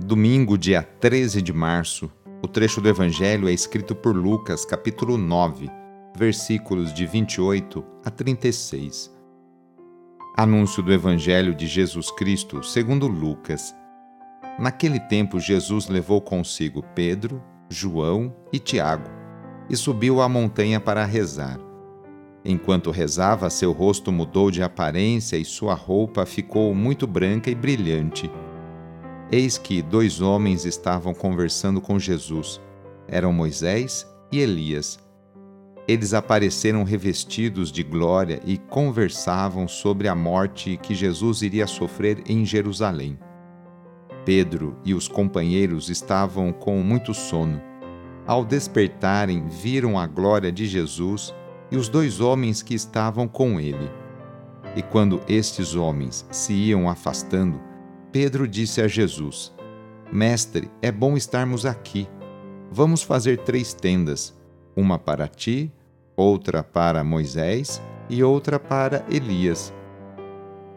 Domingo, dia 13 de março, o trecho do Evangelho é escrito por Lucas, capítulo 9, versículos de 28 a 36. Anúncio do Evangelho de Jesus Cristo segundo Lucas. Naquele tempo, Jesus levou consigo Pedro, João e Tiago e subiu à montanha para rezar. Enquanto rezava, seu rosto mudou de aparência e sua roupa ficou muito branca e brilhante. Eis que dois homens estavam conversando com Jesus. Eram Moisés e Elias. Eles apareceram revestidos de glória e conversavam sobre a morte que Jesus iria sofrer em Jerusalém. Pedro e os companheiros estavam com muito sono. Ao despertarem, viram a glória de Jesus e os dois homens que estavam com ele. E quando estes homens se iam afastando, Pedro disse a Jesus: Mestre, é bom estarmos aqui. Vamos fazer três tendas: uma para ti, outra para Moisés e outra para Elias.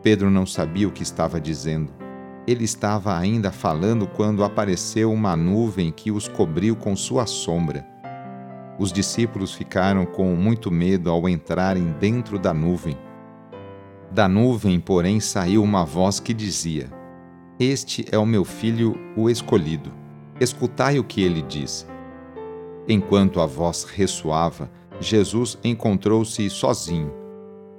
Pedro não sabia o que estava dizendo. Ele estava ainda falando quando apareceu uma nuvem que os cobriu com sua sombra. Os discípulos ficaram com muito medo ao entrarem dentro da nuvem. Da nuvem, porém, saiu uma voz que dizia: este é o meu filho, o escolhido. Escutai o que ele diz. Enquanto a voz ressoava, Jesus encontrou-se sozinho.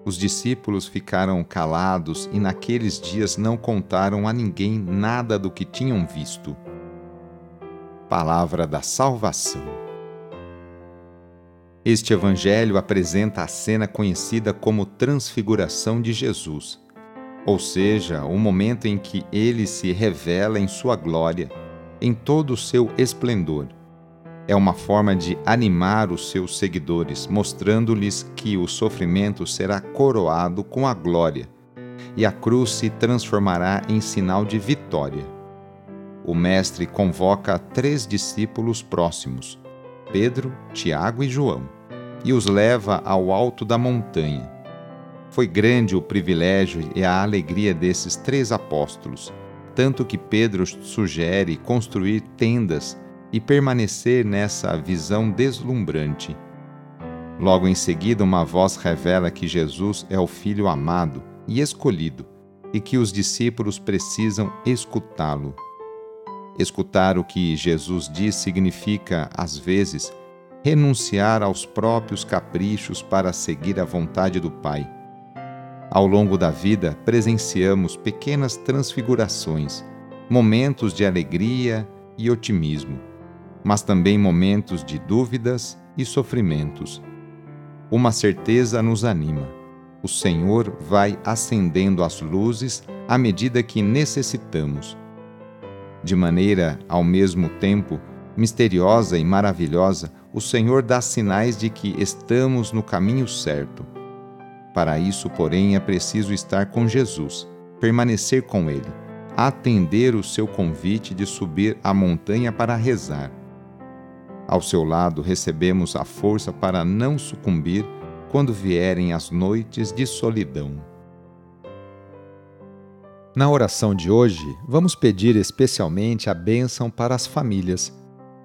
Os discípulos ficaram calados e naqueles dias não contaram a ninguém nada do que tinham visto. Palavra da Salvação. Este evangelho apresenta a cena conhecida como Transfiguração de Jesus ou seja, o momento em que ele se revela em sua glória, em todo o seu esplendor. É uma forma de animar os seus seguidores, mostrando-lhes que o sofrimento será coroado com a glória e a cruz se transformará em sinal de vitória. O Mestre convoca três discípulos próximos, Pedro, Tiago e João, e os leva ao alto da montanha foi grande o privilégio e a alegria desses três apóstolos, tanto que Pedro sugere construir tendas e permanecer nessa visão deslumbrante. Logo em seguida, uma voz revela que Jesus é o Filho amado e escolhido e que os discípulos precisam escutá-lo. Escutar o que Jesus diz significa, às vezes, renunciar aos próprios caprichos para seguir a vontade do Pai ao longo da vida, presenciamos pequenas transfigurações, momentos de alegria e otimismo, mas também momentos de dúvidas e sofrimentos. Uma certeza nos anima: o Senhor vai acendendo as luzes à medida que necessitamos. De maneira, ao mesmo tempo, misteriosa e maravilhosa, o Senhor dá sinais de que estamos no caminho certo para isso, porém, é preciso estar com Jesus, permanecer com Ele, atender o seu convite de subir a montanha para rezar. Ao seu lado, recebemos a força para não sucumbir quando vierem as noites de solidão. Na oração de hoje, vamos pedir especialmente a bênção para as famílias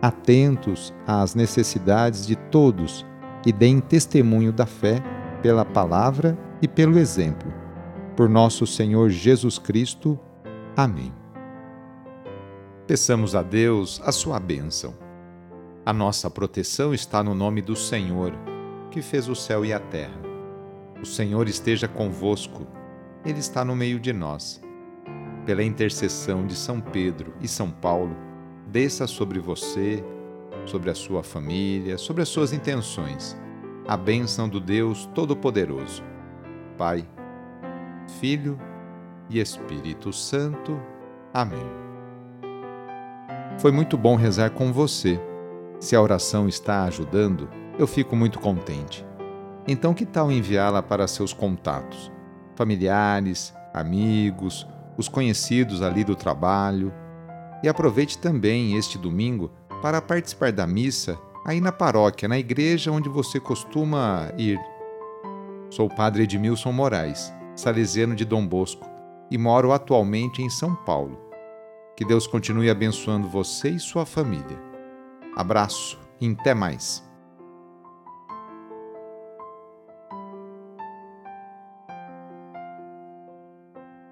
atentos às necessidades de todos e deem testemunho da fé pela palavra e pelo exemplo por nosso Senhor Jesus Cristo. Amém. Peçamos a Deus a sua bênção. A nossa proteção está no nome do Senhor, que fez o céu e a terra. O Senhor esteja convosco, Ele está no meio de nós. Pela intercessão de São Pedro e São Paulo, desça sobre você, sobre a sua família, sobre as suas intenções, a bênção do Deus Todo-Poderoso. Pai, Filho e Espírito Santo. Amém. Foi muito bom rezar com você. Se a oração está ajudando, eu fico muito contente. Então, que tal enviá-la para seus contatos, familiares, amigos, os conhecidos ali do trabalho? E aproveite também este domingo para participar da missa aí na paróquia, na igreja onde você costuma ir. Sou o padre Edmilson Moraes salesiano de Dom Bosco, e moro atualmente em São Paulo. Que Deus continue abençoando você e sua família. Abraço e até mais.